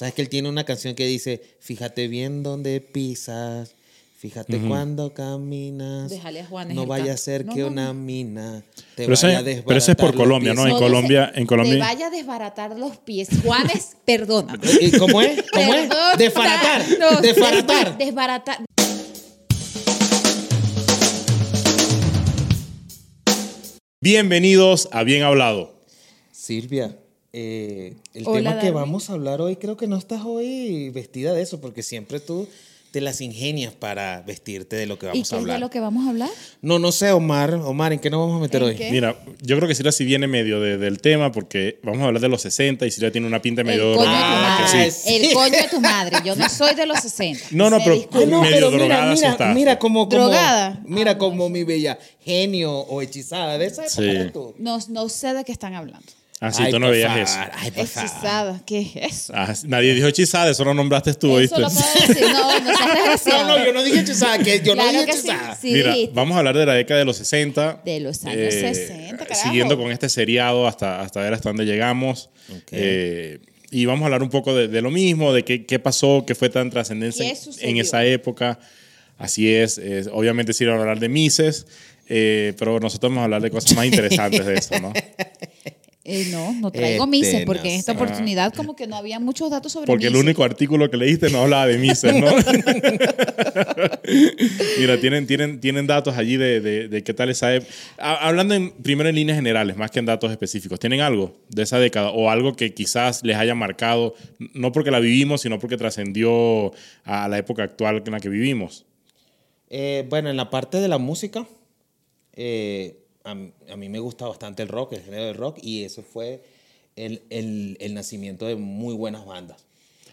Sabes que él tiene una canción que dice, fíjate bien dónde pisas, fíjate cuando caminas. Déjale a Juanes no vaya a ser No, que no, una no. mina te Pero ese- vaya a pero ese es por desbaratar los Colombia, ¿no? pies". En Colombia- en Colombia- Te vaya a desbaratar los pies. Juanes, perdona. ¿Y ¿Cómo es? ¿Cómo es? Desbaratar. No, Desbaratar. Desbaratar. Bienvenidos a Bien Hablado. Silvia, eh, el Hola, tema que Darwin. vamos a hablar hoy, creo que no estás hoy vestida de eso, porque siempre tú te las ingenias para vestirte de lo que ¿Y vamos qué a es hablar. de lo que vamos a hablar? No, no sé, Omar. Omar, ¿en qué nos vamos a meter ¿En hoy? qué? Mira, yo creo que Sira sí viene medio de- del tema porque vamos a hablar de los 60 y Sira tiene una pinta medio El coño de tu madre. sí. sí. El coño de tu madre. Yo no soy de los 60. No, no, pero- disculpa. Ay, no, medio pero mira, drogada sí mira, está. mira como, como ¿Drogada? mira Ah, como mi bella genio o hechizada de esa época Sí. tú. No, no sé de qué están hablando. Ah, sí, Ay, tú no por veías favor, eso. Ay, por favor. Hechizada. ¿Qué es eso? Ah, nadie dijo hechizada, eso lo nombraste tú. No, no seas No, desgraciado. no, yo no dije hechizada, que yo no Claro dije que sí, hechizada. sí. Mira, vamos a hablar de la década de los 60. De los años 60, carajo. Siguiendo con este seriado hasta, hasta ver hasta dónde llegamos. Eh, y vamos a hablar un poco de, de lo mismo, de qué, qué pasó, qué fue tan trascendencia ¿Qué en, sucedió? esa época. Así es, es- obviamente sí vamos a hablar de Mises, eh, pero nosotros vamos a hablar de cosas más interesantes de eso, ¿no? Eh, no, no traigo Este, mises no porque en esta sé. oportunidad como que no había muchos datos sobre Porque el único artículo que leíste no hablaba de Mises, ¿no? Mira, tienen, tienen, tienen datos allí de, de- de qué tal esa época. Hablando en, primero en líneas generales, más que en datos específicos. ¿Tienen algo de esa década o algo que quizás les haya marcado, no porque la vivimos, sino porque trascendió a la época actual en la que vivimos? Eh, bueno, en la parte de la música, eh, a, a mí me gusta bastante el rock, el género del rock, y eso fue el, el- el nacimiento de muy buenas bandas.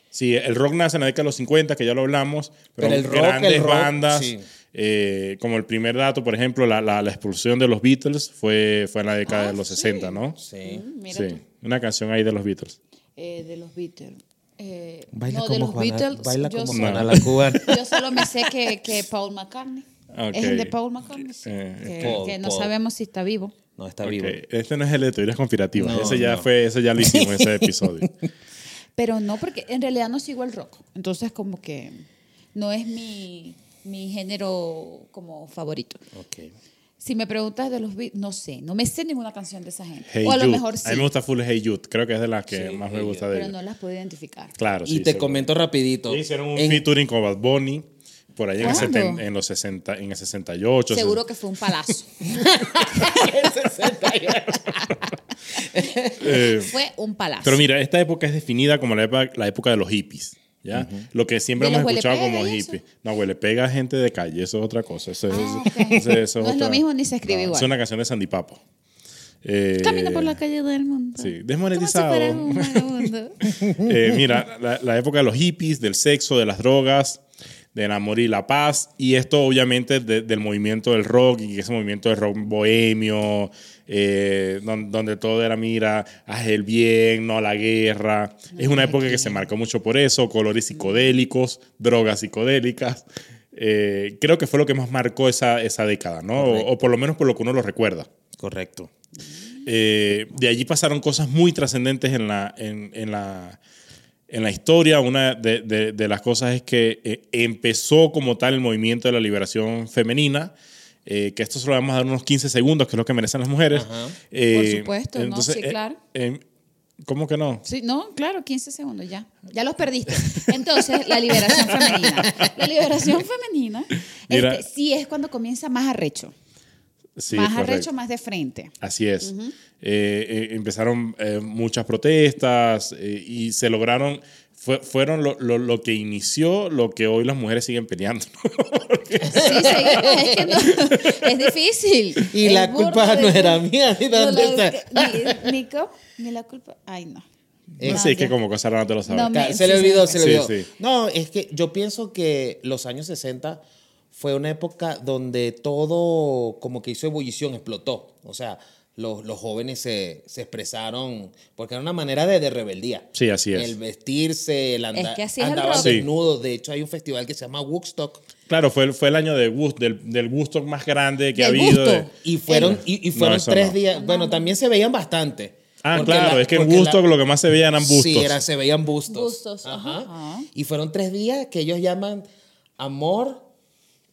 Sí, el rock nace en la década de los 50, que ya lo hablamos, pero, Pero el rock, grandes el rock, bandas, sí. eh, como el primer dato, por ejemplo, la, la, la expulsión de los Beatles fue, fue en la década Ah, de los sí. 60, ¿no? Sí. Mm, Mira sí, tú. una canción ahí de los Beatles. Eh, de los Beatles. Eh, Baila no, de como los Juana, Beatles. baila yo, como solo, Juana la cubana. yo solo me sé que, que Paul McCartney. Ok. Es el de Paul McCartney. sí. Eh, que, Paul, que no Paul. sabemos si está vivo. No, está vivo. Este no es el de teorías conspirativas, No, ese ya no. fue, ese ya lo hicimos, ese episodio. Pero no, porque en realidad no sigo el rock. Entonces, como que no es mi, mi género como favorito. Si me preguntas de los Beatles, no sé, no me sé ninguna canción de esa gente. Hey o a lo mejor sí, A mí me gusta full Hey Jude, creo que es de las que Sí, más me gusta de pero ellos. no las puedo identificar. Claro, Y sí, te seguro. comento rapidito. Hicieron un En- featuring con Bad Bunny por ahí en, el en los 60, en el 68. Seguro que fue un palazo. Eh, fue un palazo. Pero mira, esta época es definida como la época, la época de los hippies. ¿ya? Lo que siempre ¿De hemos escuchado como eso? hippies. No, huele pega a gente de calle, eso es otra cosa. Eso, es- Ah, eso- eso No es lo mismo ni se escribe No, igual. Es una canción de Sandy Papo. Eh, Camina por la calle del mundo. Sí, desmonetizado. Un. Eh, mira, la, la época de los hippies, del sexo, de las drogas, del amor y la paz, y esto obviamente de- del movimiento del rock y ese movimiento del rock bohemio, eh, don- donde, todo era, mira, haz el bien, no la guerra. Es una época que se marcó mucho por eso, colores psicodélicos, drogas psicodélicas. Eh, creo que fue lo que más marcó esa, esa década, ¿no? O, o por lo menos por lo que uno lo recuerda. Correcto. Eh, de allí pasaron cosas muy trascendentes en la, en, en la, en la historia. Una de, de- de las cosas es que eh, empezó como tal el movimiento de la liberación femenina. eh, que esto solo vamos a dar unos 15 segundos, que es lo que merecen las mujeres. Ajá. Eh, Por supuesto, ¿no? Sí, claro. eh, ¿Cómo que no? Sí, no, claro, 15 segundos ya. Ya los perdiste. Entonces, la liberación femenina. La liberación femenina Mira. este, sí es cuando comienza más arrecho. Sí, más correcto. arrecho, más de frente. Así es. Eh, eh, empezaron eh, muchas protestas eh, y se lograron, fue- fueron lo, lo- lo que inició lo que hoy las mujeres siguen peleando. Sí, seguimos, es que no, es difícil. Y la culpa de- no era mía. ¿ni No, dónde la- está? ni, ni co- ni la culpa. Ay, no. Eh, no sé, es que como cosa rara no te lo sabes. No me- Se sí, le sí, olvidó, sí. se le Sí, olvidó. sí. No, es que yo pienso que los años 60 fue una época donde todo como que hizo ebullición, explotó. O sea, los, los jóvenes se, se expresaron, porque era una manera de, de rebeldía. Sí, así es. El vestirse, el andar, Es que así es el desnudos. De hecho, hay un festival que se llama Woodstock. Claro, fue, el- fue el año de Wood- del, del gusto más grande que ha habido. de- Y fueron, y, y fueron eso tres no. días. Bueno, también se veían bastante. Ah, Porque claro, la- es que en la- lo que más se veían eran bustos. Sí, era- se veían bustos. Bustos, Ajá. ajá. Y fueron tres días que ellos llaman amor,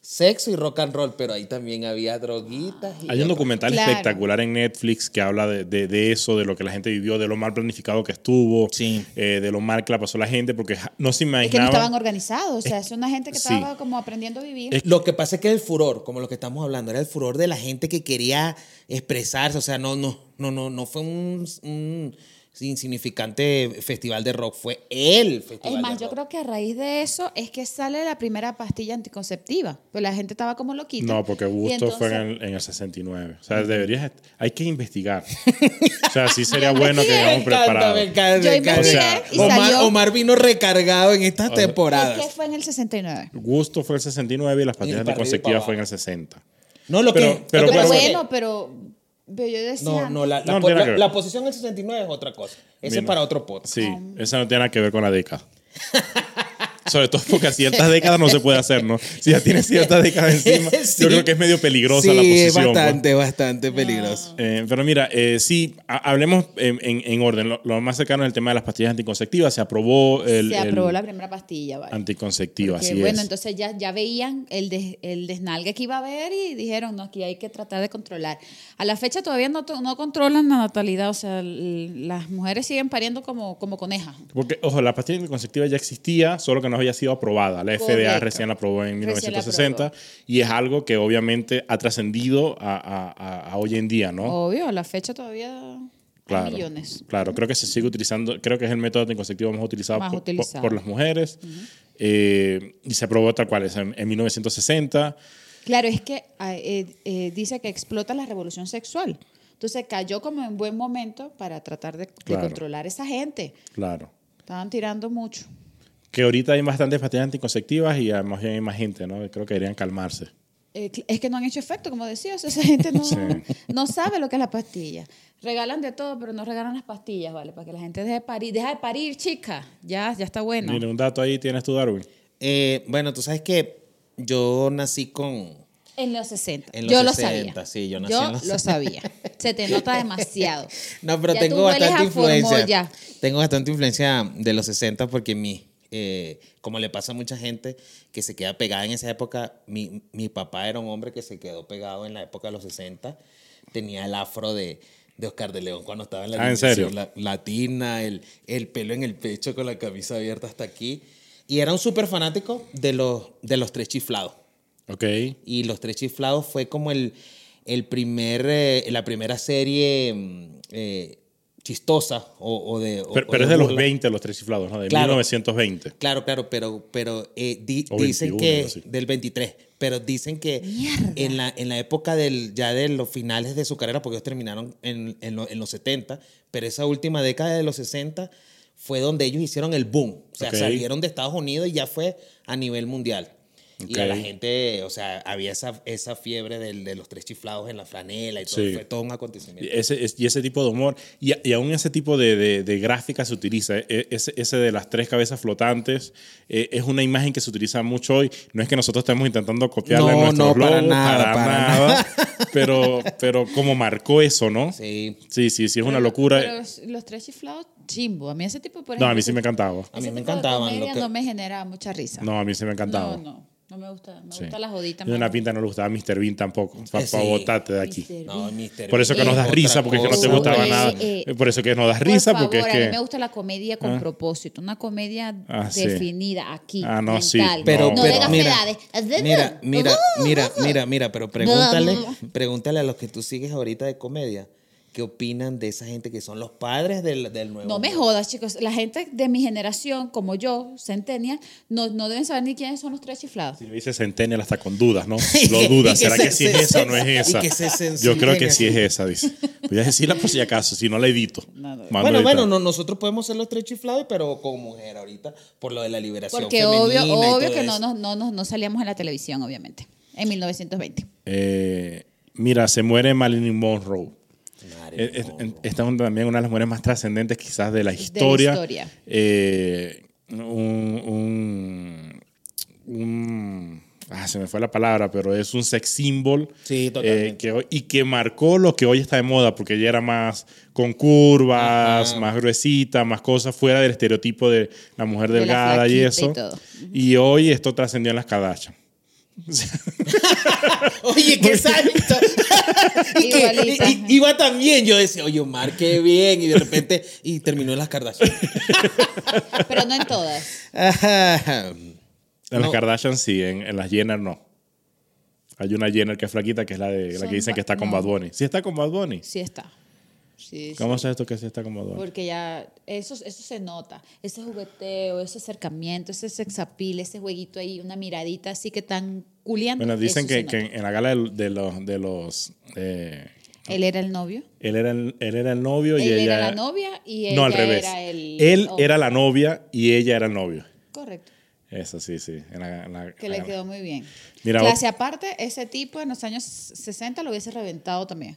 sexo y rock and roll, pero ahí también había droguitas. Y Hay un documental Claro. espectacular en Netflix que habla de, de- de eso, de lo que la gente vivió, de lo mal planificado que estuvo, Sí. eh, de lo mal que la pasó la gente, porque no se Es que no imaginaba. estaban organizados, o sea, es una gente que sí. estaba como aprendiendo a vivir. Lo que pasa es que el furor, como lo que estamos hablando, era el furor de la gente que quería expresarse. O sea, no, no, no, no, no fue un, un insignificante festival de rock, fue el festival Es más, de yo rock. creo que a raíz de eso es que sale la primera pastilla anticonceptiva. Pues la gente estaba como loquita. No, porque Gusto fue en entonces- el, en el 69. O sea, deberías. Hay que investigar. o sea, sí sería bueno que investigué. llegamos Me encanta, preparados. me encanta, Yo investigué O sea, y Omar, salió. Omar vino recargado en estas ¿Por qué fue en el 69? Gusto fue el 69 y las pastillas anticonceptivas fue en el abajo. 60. No, lo Pero- que, pero que Pero que- bueno, pero, pero yo decía. No, no, la, la No, po- la- la posición del 69 es otra cosa. Ese es para otro podcast. Sí, esa no tiene nada que ver con la década. Sobre todo porque a ciertas décadas no se puede hacer, ¿no? Si ya tienes ciertas décadas encima, Sí. yo creo que es medio peligrosa sí, la posición. pues. bastante, bastante peligroso. Eh, pero mira, eh, sí, ha- hablemos en, en- en orden. Lo, lo más cercano es el tema de las pastillas anticonceptivas. Se aprobó el, se aprobó el la primera pastilla, ¿vale? anticonceptivo, Porque, así bueno, es. entonces ya, ya veían el, des- el desnalgue que iba a haber y dijeron, no, aquí hay que tratar de controlar. A la fecha todavía no, no controlan la natalidad, o sea, las mujeres siguen pariendo como, como conejas. Porque, ojo, la pastilla anticonceptiva ya existía, solo que no había sido aprobada. La FDA Correcto. recién la aprobó en Recién la 1960 y es algo que obviamente ha trascendido a, a- a- hoy en día, ¿no? Obvio, a la fecha todavía hay millones. Claro, creo que se sigue utilizando, creo que es el método anticonceptivo más utilizado, Más por, utilizado. por las mujeres. Eh, y se aprobó tal cual, en, en 1960. Claro, es que ah, eh, eh, dice que explota la revolución sexual. Entonces cayó como en buen momento para tratar de, de Claro. controlar a esa gente. Claro. Estaban tirando mucho. Que ahorita hay bastantes pastillas anticonceptivas y además hay más gente, ¿no? Creo que deberían calmarse. Eh, es que no han hecho efecto, como decía. O sea, esa gente no, Sí. no sabe lo que es la pastilla. Regalan de todo, pero no regalan las pastillas, ¿vale? Para que la gente deje de parir. Deja de parir, chica. Ya, ya está bueno. Mira, un dato ahí tienes tú, Darwin. Eh, bueno, tú sabes que yo nací con... En los 60. En los yo 60, lo sabía. sí, yo nací Yo en los lo sabía. Se te nota demasiado. No, pero Ya tengo bastante influencia. ya. Tengo bastante influencia de los 60 porque mi, eh, como le pasa a mucha gente que se queda pegada en esa época, mi, mi papá era un hombre que se quedó pegado en la época de los 60. Tenía el afro de, de Oscar de León cuando estaba en la Ah, ¿en serio? la- latina, el, el pelo en el pecho con la camisa abierta hasta aquí. Y era un súper fanático de los, de los tres chiflados. Ok. Y Los Tres Chiflados fue como el, el primer, eh, la primera serie mm, eh, chistosa o, o de. o- Pero, o pero es de los burla. 20 los tres chiflados, ¿no? De Claro. 1920. Claro, claro, pero, pero eh, di- dicen 21, que. así. Del 23. Pero dicen que Mierda. en la, en la época del, ya de los finales de su carrera, porque ellos terminaron en, en, lo- en los 70, pero esa última década de los 60 fue donde ellos hicieron el boom. O sea, salieron de Estados Unidos y ya fue a nivel mundial. Y a la gente, o sea, había esa, esa fiebre del- de los tres chiflados en la franela y todo. Sí. Fue todo un Y acontecimiento. ese, es- y ese tipo de humor, y, y aún ese tipo de, de, de gráfica se utiliza, e- ese, ese de las tres cabezas flotantes, eh, es una imagen que se utiliza mucho hoy. No es que nosotros estemos intentando copiarle No, a nuestros no, para logos, nada, para nada, pero, pero como marcó eso, ¿no? Sí. Sí, sí, sí, es una locura. Pero los tres chiflados, chimbo. A mí ese tipo, por no, a mí ejemplo, sí me encantaba. A mí ese me de encantaban, lo comedia que- no me genera mucha risa. No, a mí sí me encantaba. no, no. No me gusta. Me Sí. gusta la jodita. Y de más. una pinta no le gustaba Mr. Bean tampoco, para Eh, sí. botarte de aquí. No, Mr. Por eso que nos das risa, porque es que no te gustaba nada. Eh, Por eso que nos das Por risa, favor, porque es a que... mí me gusta la comedia con Ah. propósito, una comedia Ah, sí. definida aquí. Ah, no, sí. mental. Pero, no pero gasedades. mira, mira, mira, mira, mira, pero pregúntale, pregúntale a los que tú sigues ahorita de comedia, ¿qué opinan de esa gente que son los padres del, del nuevo? No me jodas, chicos. La gente de mi generación, como yo, Centennial, no, no deben saber ni quiénes son los tres chiflados. Si lo dice Centennial hasta con dudas, ¿no? Lo dudas. ¿Será se- que sí es esa o no es esa? que se Yo creo que sí es esa, dice. Voy a decirla por si acaso, si no la edito. No, no. Mando Bueno, bueno, no, nosotros podemos ser los tres chiflados, pero como mujer ahorita, por lo de la liberación Porque obvio, obvio que no, no, no, no salíamos en la televisión, obviamente, en 1920. Eh, mira, se muere Marilyn Monroe. Mía. Esta es una- también una de las mujeres más trascendentes quizás de la historia. historia. Eh, un, un- un- ah, se me fue la palabra, pero es un sex symbol. Sí, eh, que y que marcó lo que hoy está de moda, porque ella era más con curvas, Ajá. más gruesita, más cosas fuera del estereotipo de la mujer De la delgada y eso. y todo. Y hoy esto trascendió en las Kardashian. Oye, qué que, Igualita. y- y- iba también. Yo decía, oye, Omar, qué bien. Y de repente, y terminó en las Kardashian. Pero no en todas. Ajá. En No. las Kardashian sí, en, en las Jenner no. Hay una Jenner que es flaquita, que es la, de, la que dicen que está con no. Bad Bunny. ¿Sí está con Bad Bunny? Sí está. Sí, ¿Cómo sí. sabes tú que sí está Bunny? Porque ya, eso, eso se nota. Ese jugueteo, ese acercamiento, ese sex appeal, ese jueguito ahí, una miradita así que tan culiando. Bueno, dicen que, se en la gala de, de los... De los eh, Él era el novio. él, era el, él era el novio y Él ella... era la novia y ella no, al revés. era el. él hombre. era la novia y ella era el novio. Correcto. Eso sí, sí. en la- en la- Que en le la- quedó muy bien. Mira, Clase aparte, ese tipo en los años 60 lo hubiese reventado también.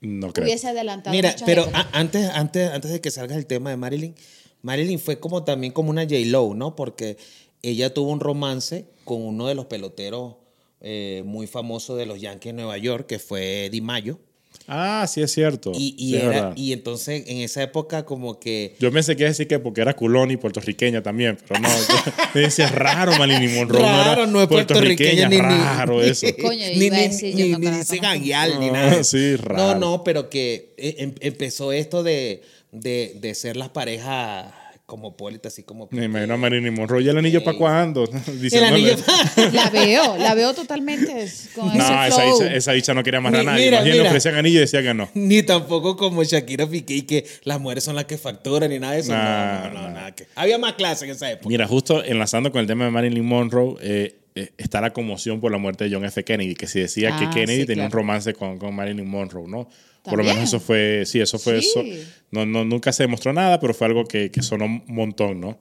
No creo. Hubiese adelantado. Mira, pero antes, antes, antes de que salga el tema de Marilyn, Marilyn fue como también como una J-Lo, ¿no? Porque ella tuvo un romance con uno de los peloteros eh, muy famosos de los Yankees de Nueva York, que fue Di Mayo. Ah, sí es cierto. Y, y Sí, era, y entonces en esa época como que... Yo pensé que iba a decir que porque era culón y puertorriqueña también, pero no. yo- me decía, raro Marilyn Monroe. Raro, era no es puertorriqueña ni- ni- Raro eso. Coño, ni, iba a ni, decir, ni, yo no ni gangueal ni nada. sí, No, raro. no, pero que eh, em- empezó esto de, de, de ser las parejas cosmopolitas, así como... Me imagino a Marilyn Monroe. ¿Y el anillo para cuándo? El anillo... La veo, la veo totalmente con ese No, esa flow. bicha, esa bicha no quería amarrar a nadie. mira, Más bien le mira. ofrecían anillo y decía que no. Ni tampoco como Shakira Piqué y que las mujeres son las que facturan ni nada de eso. Nah, no, no, no, nah. nada que. Había más clase en esa época. Mira, justo enlazando con el tema de Marilyn Monroe, eh, está la conmoción por la muerte de John F. Kennedy, que se decía Ah, que Kennedy sí, tenía un claro. romance con, con Marilyn Monroe, ¿no? Por lo ¿También? menos eso fue, sí, eso fue Sí. eso. No, no, nunca se demostró nada, pero fue algo que, que sonó un montón, ¿no?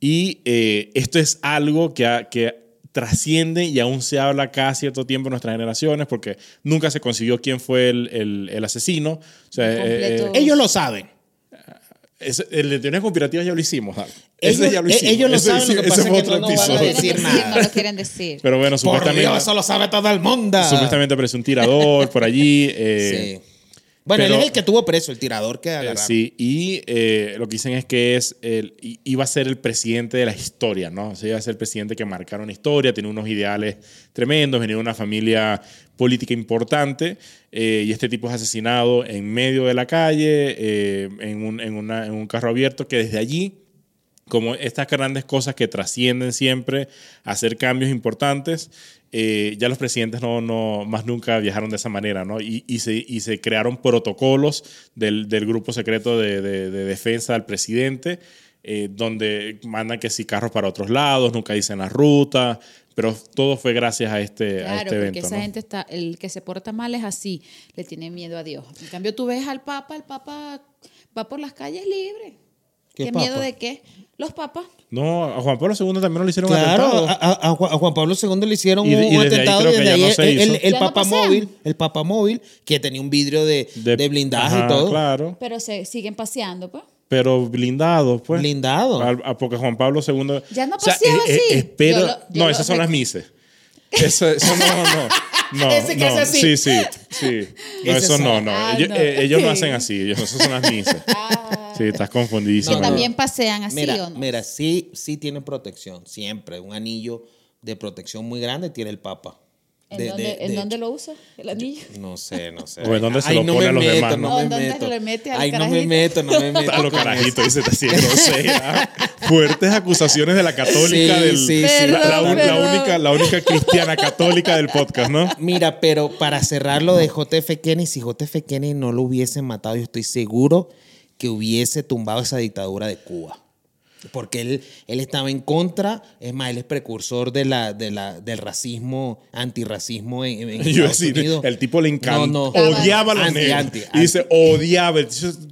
Y eh, esto es algo que, ha- que trasciende y aún se habla cada cierto tiempo en nuestras generaciones, porque nunca se consiguió quién fue el, el- el asesino. O sea, eh, eh, Ellos lo saben. Ese- el de teorías conspirativas ya lo hicimos. Ellos- Ese ya lo eh, hicimos. ellos lo Ese- saben, lo que ese pasa es que otro no- van a episodio. quieren decir nada. no lo quieren decir. Pero bueno, Por supuestamente, Dios, eso lo sabe todo el mundo. supuestamente apareció un tirador por allí. eh, Sí. Bueno, pero- él es el que tuvo preso, el tirador que eh, agarraron. sí, y eh, lo que dicen es que es el, iba a ser el presidente de la historia, ¿no? O sea, iba a ser el presidente que marcaron historia, tenía unos ideales tremendos, venía de una familia política importante, eh, y este tipo es asesinado en medio de la calle, eh, en, un, en una- en un carro abierto, que desde allí como estas grandes cosas que trascienden siempre, hacer cambios importantes, eh, ya los presidentes no, no, más nunca viajaron de esa manera, ¿no? Y, y se, y se crearon protocolos del, del grupo secreto de, de- de defensa del presidente, donde mandan que si carros para otros lados, nunca dicen la ruta, pero todo fue gracias a este, a Claro, este porque evento, esa ¿no? gente está, el que se porta mal es así, le tiene miedo a Dios. En cambio, tú ves al Papa, el Papa va por las calles libre. ¿Qué ¿Qué, papa? miedo de qué? Los papas. No, a Juan Pablo II también lo hicieron Claro, atentado. a, a- a Juan a Pablo II le hicieron Y de- un, y desde atentado desde no el, hizo. el, el ¿Ya no papamóvil, el papamóvil que tenía un vidrio de, de, blindaje Ajá, y todo. Claro. Pero se siguen paseando, pues. Pero blindado, pues. Blindado. Al- a- porque Juan Pablo II. Ya no paseaba así. espero- Yo lo- yo no, lo esas son las mises. Eso, eso no, no. No, Ese que no. hace así. Sí, sí, sí. No, eso no, no. Ah, ellos, no. eh, ellos no hacen así. Ellos, esas son las mises. Ah, Sí, estás confundidísimo. que también pasean así, Mira, ¿o no? mira, sí, sí tiene protección, siempre. Un anillo de protección muy grande tiene el Papa. ¿En, De- dónde, de- ¿en de dónde hecho. lo usa el anillo? No sé, no sé. O en dónde se Ay, lo no pone me a los meto, demás, ¿no? No ¿O me en dónde meto. se lo mete al Ay, no me carajito? meto, no me meto. A lo con carajito, eso. dice, grosera. Fuertes acusaciones de la católica Sí, del. sí, sí. la, la un- la Perdón, única, la única cristiana católica del podcast, ¿no? Mira, pero para cerrar lo de JF Kennedy, si JF Kennedy no lo hubiesen matado, yo estoy seguro que hubiese tumbado esa dictadura de Cuba. Porque él, él estaba en contra, es más, él es precursor de la, de la, del racismo, antirracismo en, en Yo Estados decir, Unidos. el tipo le encantó, No, no. odiaba a los Anti, negros. anti, y dice, odiaba.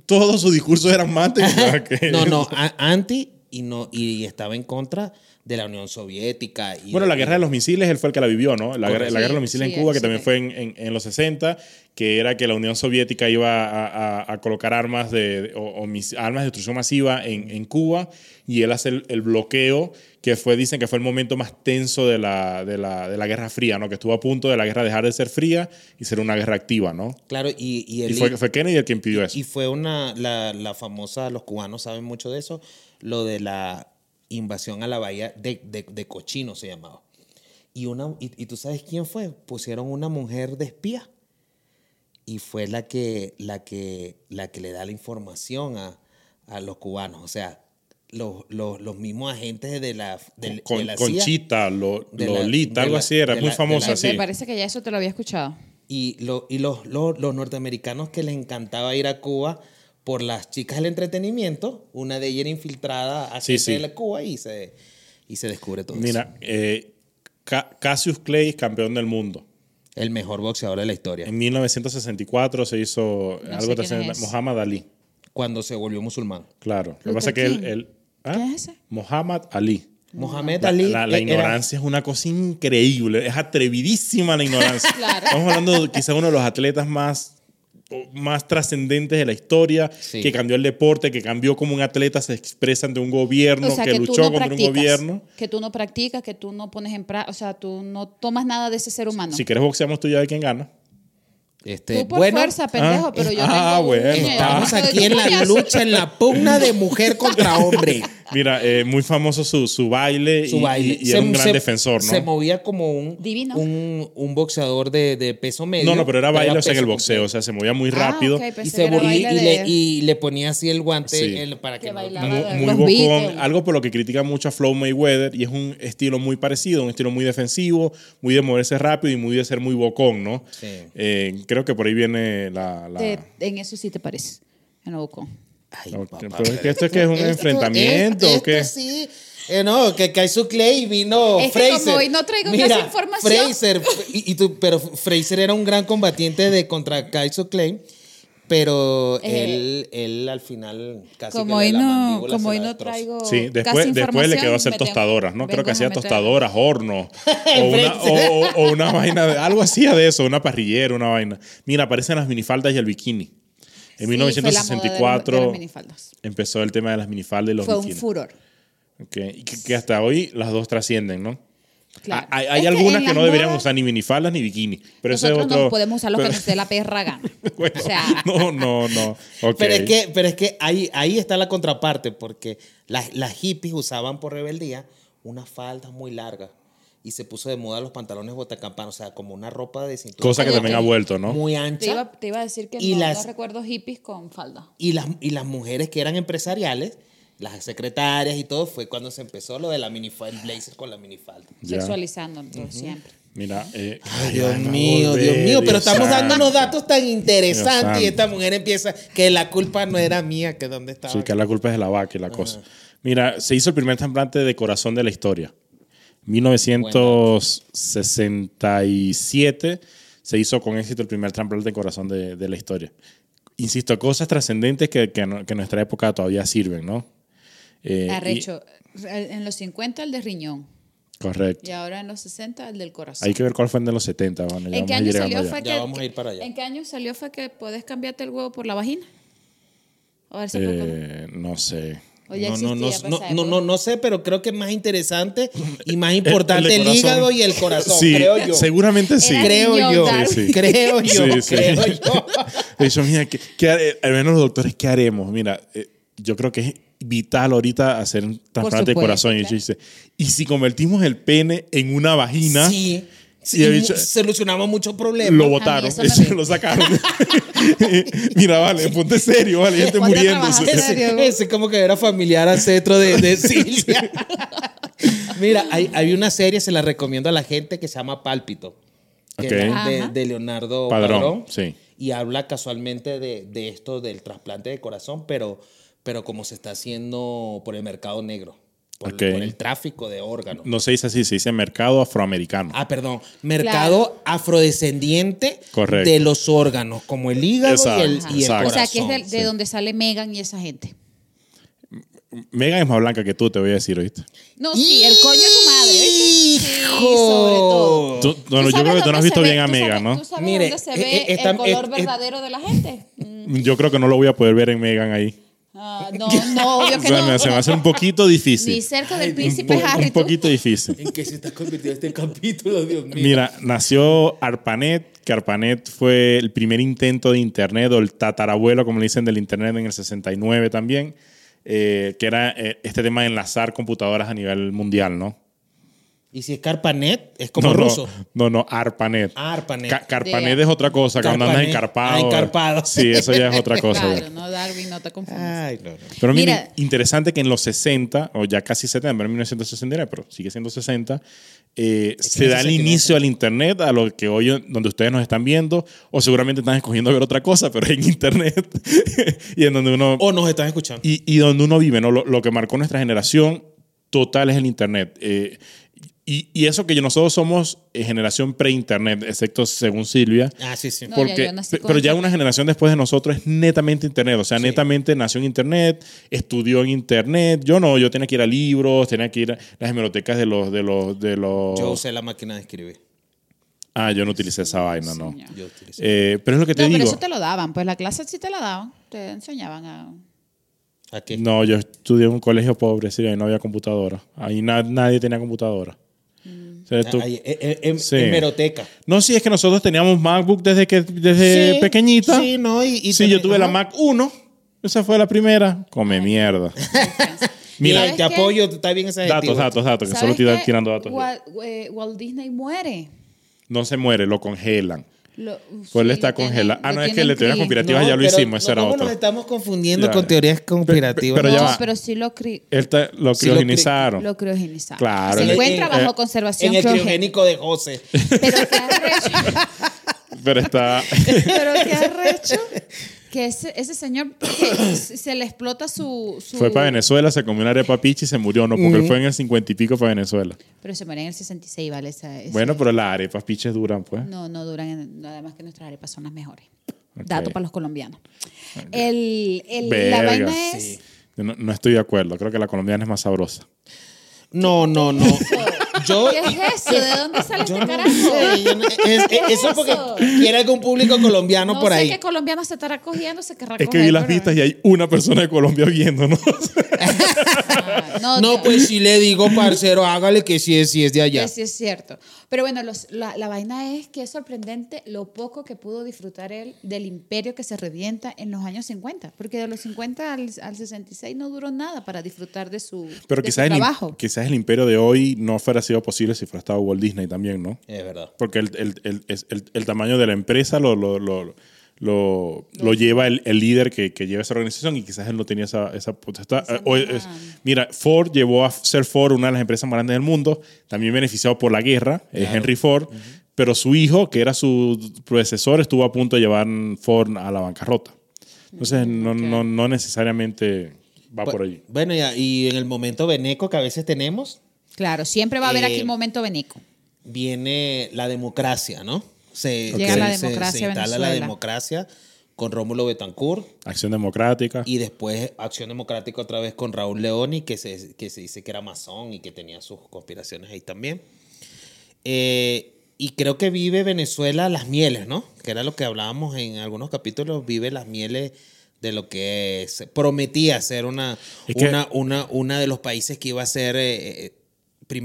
Todos sus discursos eran mates. No, no, anti y, no, y estaba en contra de la Unión Soviética. Y Bueno, la guerra de los misiles, él fue el que la vivió, ¿no? La, guerra, la Sí, guerra de los misiles sí, en Cuba, que sí. también fue en, en- en los 60, que era que la Unión Soviética iba a, a- a colocar armas de, o, o mis- armas de destrucción masiva en, en Cuba y él hace el, el bloqueo que fue, dicen que fue el momento más tenso de la, de, la, de la Guerra Fría, ¿no? Que estuvo a punto de la guerra dejar de ser fría y ser una guerra activa, ¿no? Claro, y, y, Y el- fue, fue Kennedy el que impidió eso. y fue una, la, la famosa, los cubanos saben mucho de eso, lo de la invasión a la bahía de, de, de Cochino se llamaba. Y, una, y, y tú sabes quién fue? Pusieron una mujer de espía y fue la que, la que, la que le da la información a, a los cubanos. O sea, los, los, los mismos agentes de la, de, Con- de la CIA. Conchita, lo, de la- Lolita, de algo la- así, era muy la- famosa la- así. Me parece que ya eso te lo había escuchado. Y, lo- y los, los, los norteamericanos que les encantaba ir a Cuba por las chicas del entretenimiento, una de ellas era infiltrada a Sí, gente sí. de la Cuba y se, y se descubre todo eso. Mira, eh, Ca- Cassius Clay, campeón del mundo. El mejor boxeador de la historia. En 1964 se hizo No algo trascendente. Muhammad Ali, Cuando se volvió musulmán. claro. Lo que ¿Luther pasa es que él... ¿ah? ¿Qué es ese? Muhammad Ali. Mohamed La, Ali. la- la eh, era- ignorancia es una cosa increíble, es atrevidísima la ignorancia. Claro. Estamos hablando de quizá uno de los atletas más, más trascendentes de la historia, Sí. que cambió el deporte, que cambió como un atleta se expresa ante un gobierno, O sea, que, luchó no contra practicas, un gobierno. que tú no practicas, que tú no pones en práctica, o sea, tú no tomas nada de ese ser humano. Si quieres boxeamos tú ya de quién gana. este, tú por bueno, fuerza, pendejo, ah, pero yo ah, tengo bueno, estamos aquí en la lucha, en la pugna de mujer contra hombre. Mira, eh, muy famoso su, su baile, Su y, baile. y- y era un gran defensor, ¿no? Se movía como un, Divino. un, un boxeador de, de peso medio. No, no, pero era baile, o sea, en el boxeo, o sea, se movía muy Ah, rápido. ok, y, se y- de- le, y le ponía así el guante Sí. el- para que, Que bailaba. Muy, muy bocón, Beatles. algo por lo que critica mucho a Flow Mayweather, y es un estilo muy parecido, un estilo muy defensivo, muy de moverse rápido y muy de ser muy bocón, ¿no? Sí. Eh, creo que por ahí viene la... la- Te- en eso sí te parece. En Bocón. Ay, Ok, papá, pero es que esto es que es un esto- enfrentamiento, esto- ¿o qué? esto sí. Eh, no, que cae su Clay y vino Es que Fraser. como hoy no traigo casi información. Fraser, y, y tú, pero Fraser era un gran combatiente de contra Kaiso Clay, pero Eh, él, él al final casi Como que hoy la no, como hoy no traigo Sí, casi después, después le quedó a hacer tostadoras, ¿no? Creo que hacía tostadoras, horno, o una, o, o- o una vaina, de, algo hacía de eso, una parrillera, una vaina. Mira, aparecen las minifaldas y el bikini. En Sí, fue la moda de los- de 1964 las empezó el tema de las minifaldas y los Fue un bikinis. furor. Ok, Y que, que hasta hoy las dos trascienden, ¿no? Claro. Hay, hay que algunas que, no las deberían modas, usar ni minifaldas ni bikini. Pero eso es Nosotros otro. no podemos usar lo que pero- nos dé la perra gana. Bueno, o sea, no, no, no. Pero es que, pero es que ahí, ahí está la contraparte, porque las, las hippies usaban por rebeldía unas faldas muy largas y se puso de moda los pantalones botacampana, o sea, como una ropa de cintura. Cosa que también ha vuelto, ¿no? Muy te ancha. iba, te iba a decir que Y no, las- no recuerdo hippies con falda. Y las, y las mujeres que eran empresariales, las secretarias y todo, fue cuando se empezó lo de la minifalda, el blazer con la minifalda. Ya. Sexualizando todo siempre. Mira. eh, Ay, Dios mío, volver, Dios mío, pero Dios estamos dando unos santo. datos tan interesantes y esta mujer empieza que la culpa no era mía, que dónde estaba. Sí, que la culpa es de la vaca y la cosa. Mira, se hizo el primer trasplante de corazón de la historia. 1967 se hizo con éxito el primer trasplante de corazón de, de la historia. Insisto, cosas trascendentes que, que, no- que en nuestra época todavía sirven, ¿no? Eh, y- Arrecho. En los 50 el de riñón. correcto. Y ahora en los 60 el del corazón. Hay que ver cuál fue el de los 70. Bueno, ya ¿En qué año salió fue Ya que, vamos a ir para allá. ¿En qué año salió fue que puedes cambiarte el huevo por la vagina? A ver si Eh, no sé. O ya no, no, no, no, no, no, no sé, pero creo que es más interesante y más importante el, corazón. hígado y el corazón, Sí, creo yo. seguramente sí. Creo yo, Darwin. Sí, sí. creo yo, Sí, sí. creo yo. De hecho, mira, ¿qué, qué hare- al menos los doctores, ¿qué haremos? Mira, eh, yo creo que es vital ahorita hacer un trasplante de corazón. Y dice, y si convertimos el pene en una vagina, Sí, sí, dicho- solucionamos muchos problemas. lo eso me- lo sacaron. mira, vale, ponte serio, vale, gente muriéndose. Ese, serio? ese como que era familiar al cetro de, de Silvia. Mira, hay, hay una serie, se la recomiendo a la gente, que se llama Pálpito. Que Ok. es de, Leonardo Padrón, Padrón. sí. Y habla casualmente de, de esto del trasplante de corazón, pero, pero como se está haciendo por el mercado negro. Por, el tráfico de órganos. No se dice así, se dice mercado afroamericano. Ah, perdón. Mercado afrodescendiente Correcto. de los órganos, como el hígado y el, y el. O sea, que es de, de donde sale Megan y esa gente. Megan es más blanca que tú, te voy a decir, ¿oíste? No, sí, el coño de tu madre. ¿oíste? Hijo sobre todo. Tú- no, no, yo creo que tú no has visto ve- bien a Megan, ¿no? ¿Tú sabes Mire, dónde se eh, ve eh, está- el color eh, eh, verdadero de la gente? Yo creo que no lo voy a poder ver en Megan ahí. Ah, no, no, obvio O que sea, no. me, se me hace un poquito Ni difícil. cerca del Un, príncipe Harry. un tú. poquito difícil. ¿En qué se está convirtiendo este capítulo, Dios mío? Mira, nació ARPANET, que ARPANET fue el primer intento de Internet, o el tatarabuelo, como le dicen, del Internet en el 69 también, eh, que era eh, este tema de enlazar computadoras a nivel mundial, ¿no? Y si es Carpanet, es como no, ruso. No, no, no, ARPANET. ARPANET. Ca- Carpanet es otra cosa, cuando andas Carpanet. encarpado. Ah, encarpado. Sí, eso ya es otra cosa. ya. Claro, no, Darwin, no te confundas. Ay, no, no. Pero Mira. interesante que en los 60, o ya casi 70, pero en 1969, pero sigue siendo 60, eh, se da el 69. inicio al Internet, a lo que hoy, donde ustedes nos están viendo, o seguramente están escogiendo ver otra cosa, pero en Internet, y en donde uno... O nos están escuchando. Y, y donde uno vive, ¿no? Lo, lo que marcó nuestra generación total es el Internet. Eh, y, y eso que nosotros somos eh, generación pre-Internet, excepto según Silvia. Ah, sí, sí. No, ya Porque, pero ya internet. una generación después de nosotros es netamente internet, o sea, Sí. netamente nació en internet, estudió en internet. Yo no, yo tenía que ir a libros, tenía que ir a las hemerotecas de los de los de los Yo usé la máquina de escribir. Ah, yo no utilicé esa vaina, no. Yo utilicé. Eh, pero es lo que te No, pero digo. eso te lo daban. Pues la clase sí te la daban. Te enseñaban a... ¿A qué? No, yo estudié en un colegio pobre, sí, ahí no había computadora. Ahí na- nadie tenía computadora. O sea, tú- Ahí, eh, eh, en, Sí. en Meroteca. No, sí, es que nosotros teníamos MacBook desde que desde Sí, pequeñita. sí, no, y- y sí, yo tuve la. Mac 1. Esa fue la primera. Come mierda. Mira, ¿Sabes te apoyo, está bien ese datos, datos, datos, que solo ¿Sabes estoy tirando datos. Walt, eh, Walt Disney muere. No se muere, lo congelan. Lo- Pues él sí, está congelado. Ah, no, es que le teorías conspirativas ya lo pero hicimos, ese era ¿cómo otro. nos estamos confundiendo Ya. con teorías conspirativas? pero ya No, va. pero sí lo, cri- lo Sí, lo criogenizaron. lo criogenizaron. Claro, Se encuentra en- bajo eh, conservación En el criogénico de José. Pero qué arrecho, Pero está. pero qué arrecho que ese, ese señor se le explota su... su- fue para Venezuela, se comió una arepa pichi y se murió, ¿no? Porque él fue en el cincuenta y pico para Venezuela. Pero se muere en el 66, ¿vale? Esa- esa- Bueno, pero las arepas piches duran, pues. No, no duran, en- además que nuestras arepas son las mejores. Dato para los colombianos. El, el- la vaina es... sí. Yo No, no estoy de acuerdo. Creo que la colombiana es más sabrosa. No, no, no. Yo, ¿Qué es eso? ¿De dónde sale yo este no carajo? sé, yo no- es- es- ¿Qué es eso porque eso? quiere algún público colombiano No por sé ahí. qué colombiano se estará cogiendo, se querrá Es que vi las vistas y hay una persona de Colombia viéndonos. No, pues sí le digo, parcero, hágale que sí es, sí es de allá. que sí es cierto. Pero bueno, los- la, la vaina es que es sorprendente lo poco que pudo disfrutar él del imperio que se revienta en los años 50. Porque de los 50 al, al 66 no duró nada para disfrutar de su, Pero de su quizás el, trabajo. quizás el imperio de hoy no fuera sido posible si fuera estado Walt Disney también, ¿no? Es verdad. Porque el, el- el- el- el tamaño de la empresa lo, lo, lo, lo- lo lleva el, el líder que, que lleva esa organización y quizás él no tenía esa, esa potestad. Esa Eh, o es- misma- mira, Ford llevó a ser Ford una de las empresas más grandes del mundo, también beneficiado por la guerra, es Henry Ford, pero su hijo, que era su predecesor, estuvo a punto de llevar Ford a la bancarrota. Entonces, no, ok. no, no necesariamente va Bu- por allí. Bueno, ya, y en el momento veneco que a veces tenemos, Claro, siempre va a haber Eh, aquí un momento benico. viene la democracia, ¿no? Se, la democracia instala la Venezuela. democracia con Rómulo Betancourt Acción Democrática. y después Acción Democrática otra vez con Raúl Leoni, que se, que se dice que era masón y que tenía sus conspiraciones ahí también. Eh, y creo que vive Venezuela las mieles, ¿no? Que era lo que hablábamos en algunos capítulos, vive las mieles de lo que se prometía ser una, Es que- una, una, una de los países que iba a ser eh,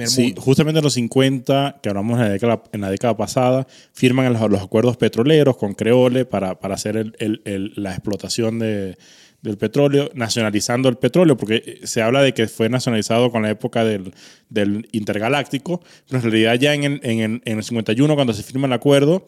eh, Sí, justamente en los 50, que hablamos en la década, en la década pasada, firman los, los acuerdos petroleros con Creole para, para hacer el- el- el- la explotación de- del petróleo, nacionalizando el petróleo, porque se habla de que fue nacionalizado con la época del, del intergaláctico, pero en realidad ya en en en el 51, cuando se firma el acuerdo,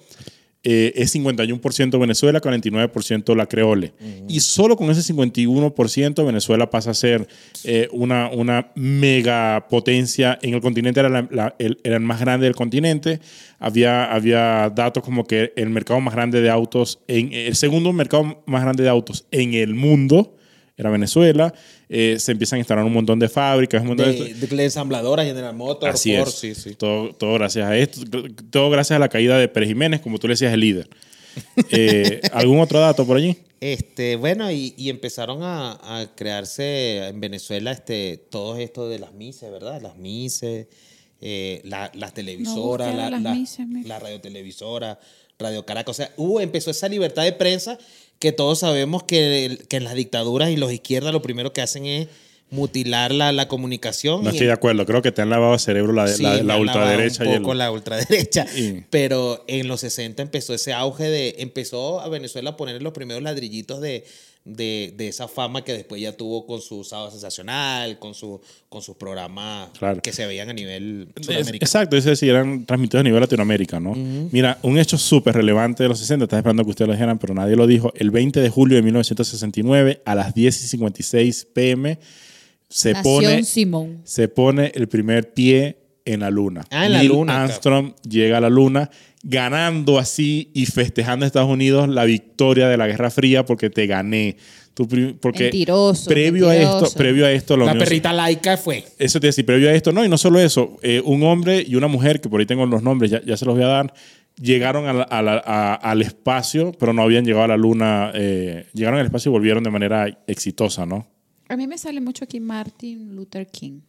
eh, es 51% Venezuela, 49% la Creole. Y solo con ese 51% Venezuela pasa a ser eh, una, una megapotencia en el continente, era, la- la- el, era el más grande del continente. Había, había datos como que el mercado más grande de autos, en, el segundo mercado más grande de autos en el mundo era Venezuela. Eh, se empiezan a instalar un montón de fábricas, un montón de, De, de ensambladora, General Motors, Así Ford, es. sí, sí. Todo, todo gracias a esto. Todo gracias a la caída de Pérez Jiménez, como tú le decías, el líder. Eh, ¿Algún otro dato por allí? Este, bueno, y, y empezaron a, a crearse en Venezuela este, todo esto de las mises, ¿verdad? Las mises, eh, la- las televisoras, la, las la- misas, mi- la radiotelevisora, Radio Caracas. O sea, hubo, empezó esa libertad de prensa que todos sabemos que, el- que en las dictaduras y los izquierdas lo primero que hacen es mutilar la, la comunicación. No y estoy de acuerdo, creo que te han lavado el cerebro la, Sí, la, la ultraderecha y el... un poco la ultraderecha. Y- Pero en los 60 empezó ese auge de. Empezó a Venezuela a poner los primeros ladrillitos de, de, de esa fama que después ya tuvo con su sábado sensacional, con, su, con sus programas Claro. que se veían a nivel sudamericano. Exacto, es decir, eran transmitidos a nivel Latinoamérica, ¿no? Mira, un hecho súper relevante de los 60, estaba esperando que ustedes lo dijeran, pero nadie lo dijo. El 20 de julio de 1969, a las 10 y 56 pm, se pone, Simón. se pone el primer pie en la luna. Ah, en la Neil luna, Armstrong llega a la luna ganando así y festejando a Estados Unidos la victoria de la Guerra Fría porque te gané. Tú porque Mentiroso, previo a esto, mentiroso. previo a esto, la La Unión- perrita laica fue. eso te decía, previo a esto, no, y no solo eso, eh, un hombre y una mujer, que por ahí tengo los nombres, ya, ya se los voy a dar, llegaron a la- a la- a- al espacio, pero no habían llegado a la luna, eh, llegaron al espacio y volvieron de manera exitosa, ¿no? A mí me sale mucho aquí Martin Luther King.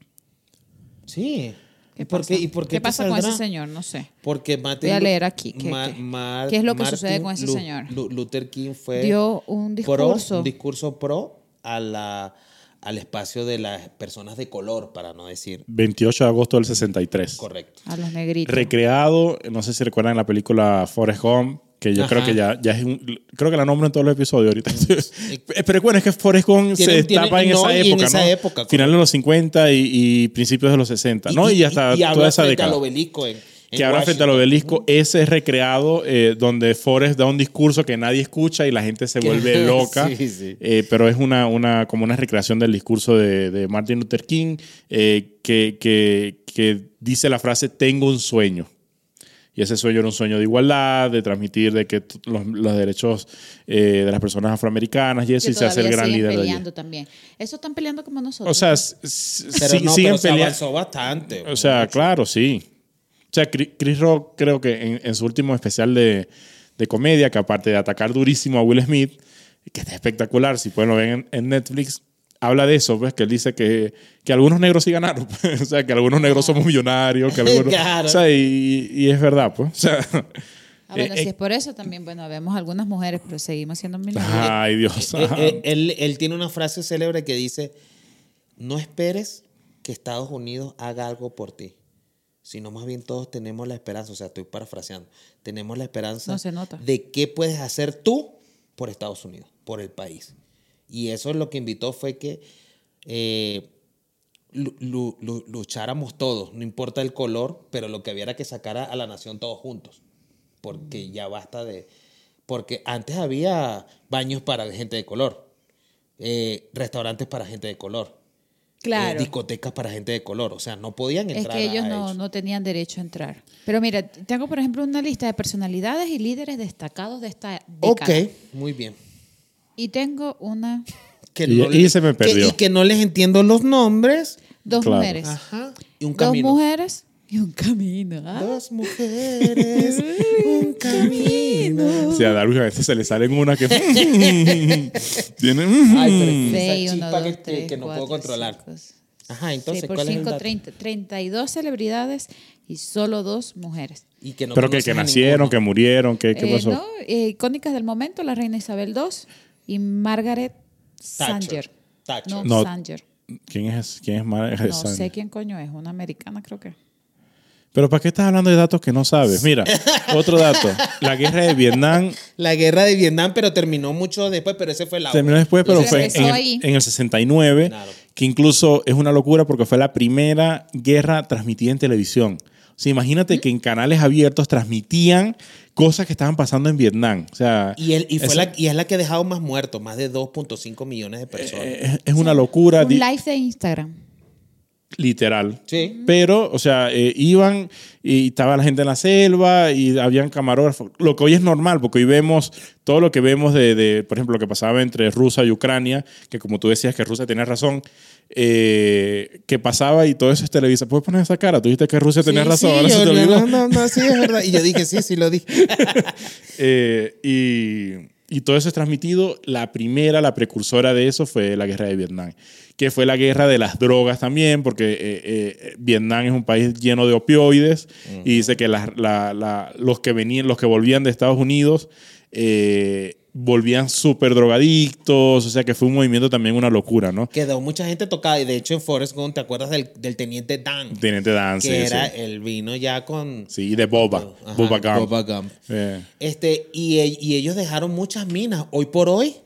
Sí. ¿Qué ¿Y por pasa? qué, y por qué pasa con saldrá? ese señor? No sé. Porque Martin Voy a leer aquí, ¿qué- Ma- qué? Mar- ¿Qué es lo que Martin sucede con ese Lu- señor? Lu- Luther King fue Dio un pro, discurso. un discurso pro a la, al espacio de las personas de color, para no decir 28 de agosto del 63. correcto. A los negritos. Recreado, no sé si recuerdan la película Forrest Gump, que yo Ajá. creo que ya, ya es un, creo que la nombro en todos los episodios ahorita. Pero bueno, es que Forrest Gump se destapa en no, esa y en época, esa ¿no? época, Final de los 50 y, y principios de los 60, ¿no? Y, hasta toda esa década. al obelisco en, en que ahora frente al obelisco, ese es recreado eh, donde Forrest da un discurso que nadie escucha y la gente se vuelve loca. Sí, sí. Eh, pero es una, una, como una recreación del discurso de, de Martin Luther King eh, que, que, que dice la frase, tengo un sueño. Y ese sueño era un sueño de igualdad, de transmitir de que los, los derechos eh, de las personas afroamericanas y eso, que y se hace el gran líder de allí. peleando también. Eso están peleando como nosotros. O sea, Pero sí- no, siguen se peleando. avanzó bastante. O sea, claro, sí. O sea, Chri- Chris Rock creo que en, en su último especial de, de comedia, que aparte de atacar durísimo a Will Smith, que está espectacular, si pueden lo ven en, en Netflix, habla de eso, pues, que él dice que, que algunos negros sí ganaron. pues. o sea, que algunos negros somos millonarios, que algunos... Claro. O sea, y, y es verdad, pues. O sea, Ah, bueno, eh, si eh, es por eso también, bueno, vemos algunas mujeres, pero seguimos siendo millonarios. ay, Dios. Eh, eh, él, él tiene una frase célebre que dice, no esperes que Estados Unidos haga algo por ti, sino más bien todos tenemos la esperanza, o sea, estoy parafraseando, tenemos la esperanza No se nota. de qué puedes hacer tú por Estados Unidos, por el país. Y eso es lo que invitó fue que eh, lu- lu- lu- lucháramos todos, no importa el color, pero lo que había era que sacar a, la nación todos juntos, porque ya basta de... Porque antes había baños para gente de color, eh, restaurantes para gente de color, Claro. eh, discotecas para gente de color, o sea, no podían Es entrar que ellos a no, eso. no tenían derecho a entrar. Pero mira, tengo por ejemplo una lista de personalidades y líderes destacados de esta Ok, década. muy bien. Y tengo una, Que Y- y se me que- perdió. y que no les entiendo los nombres. dos Claro. mujeres. Ajá. Y un Dos camino. mujeres y un camino. ¿ah? Dos mujeres, un camino. O sea, a Darwin a veces se le salen una que... tiene... Ay, pero es Seis, esa uno, chispa dos, que, que- tres, que no cuatro, puedo controlar. cinco, Ajá, entonces, sí, por ¿cuál es el 5, dato? 30, 32 celebridades y solo dos mujeres. Y que no Pero que, que nacieron, que murieron, que, ¿qué Eh, pasó? no, eh, icónicas del momento, la reina Isabel II y Margaret Thatcher. Sanger. Thatcher. No, No. Sanger. ¿Quién es, quién es Margaret No Sanger? sé quién coño es, una americana creo que. Pero ¿para qué estás hablando de datos que no sabes? Mira, otro dato. La guerra de Vietnam La guerra de Vietnam, pero terminó mucho después, pero ese fue la terminó después, pero fue en el, ahí. en el 69, Claro. que incluso es una locura porque fue la primera guerra transmitida en televisión. O sea, imagínate que en canales abiertos transmitían cosas que estaban pasando en Vietnam. O sea, Y, él, y, fue es, la, y es la que ha dejado más muertos, más de 2.5 millones de personas. es- es una locura. Un live de Instagram. Literal. Sí. Pero, o sea, eh, iban y estaba la gente en la selva y habían camarógrafos. Lo que hoy es normal, porque hoy vemos todo lo que vemos de, de, por ejemplo, lo que pasaba entre Rusia y Ucrania, que como tú decías que Rusia tenía razón, eh, que pasaba y todo eso es televisa. ¿Puedes poner esa cara? Tú dijiste que Rusia tenía Sí, razón. sí, ahora se yo- te no, no, no, sí, es verdad. Y yo dije, sí, sí lo dije. Eh, y, y todo eso es transmitido. La primera, la precursora de eso fue la guerra de Vietnam, que fue la guerra de las drogas también, porque eh, eh, Vietnam es un país lleno de opioides y dice que las- la- la- los que venían, los que volvían de Estados Unidos eh, volvían súper drogadictos, o sea que fue un movimiento también una locura, ¿no? Quedó mucha gente tocada. Y de hecho, en Forrest Gump, ¿te acuerdas del, del teniente Dan? Teniente Dan, que sí, era sí. el vino ya con. Sí, de Boba, Ajá, Boba Gump. Boba Gump. Eh, Este, y, e- y ellos dejaron muchas minas. Hoy por hoy,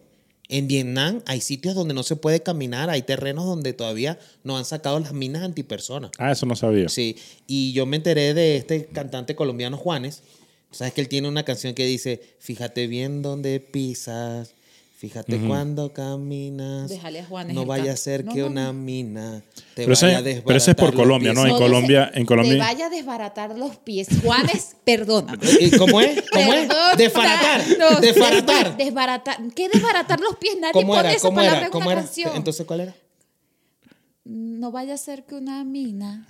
en Vietnam, hay sitios donde no se puede caminar, hay terrenos donde todavía no han sacado las minas antipersonas. Ah, eso no sabía. Sí, y yo me enteré de este cantante colombiano Juanes. Sabes que él tiene una canción que dice, fíjate bien dónde pisas, fíjate cuando caminas. Déjale a Juanes No vaya a ser No, que no, una no. mina te Pero vaya a pero eso es por desbaratar Colombia. ¿no? En No, Colombia- en Colombia- Te vaya a desbaratar los pies. Juanes, perdóname. ¿Y ¿Cómo es? ¿Cómo es? Perdona. Desfaratar. No, desfaratar. desba- desbaratar. ¿Qué desbaratar los pies? Nadie ¿Cómo pone era? esa ¿Cómo palabra era? en ¿Cómo una era? canción. Entonces, ¿cuál era? no vaya a ser que una mina.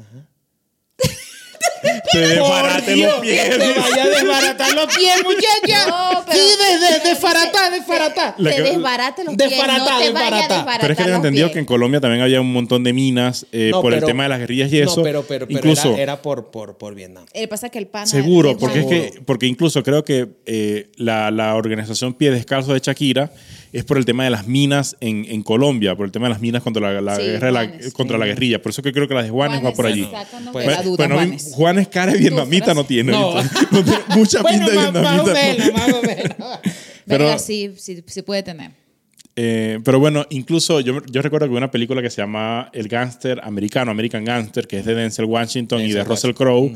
Te desbarate los pies. Te vaya a desbaratar los pies, muchacha. No, pero- sí, desde. La te que- desbarate los pies. Desbaratar, no te vaya a desbaratar. desbaratar Pero es que tengo los entendido pies. que en Colombia también había un montón de minas eh, No, por el tema de las guerrillas y eso. No, pero, pero, pero incluso, era, era por, por, por Vietnam. Eh, pasa que el pana. seguro, el porque es que, porque incluso creo que eh, la, la organización Pie Descalzo de Shakira es por el tema de las minas en, en Colombia, por el tema de las minas contra la, la Sí, guerra de Juanes. contra la guerrilla. Por eso que creo que la de Juanes, va por allí. Pues- de Bueno, Juanes. Juanes cara de vietnamita no tiene. No. ahorita. No tiene mucha Bueno, pinta de más, más o vietnamita. menos, más o menos. pero- Verga, sí, sí, sí puede tener. Eh, pero bueno, incluso yo, yo recuerdo que hubo una película que se llama El Gangster Americano, American Gangster, que es de Denzel Washington y de Russell Crowe,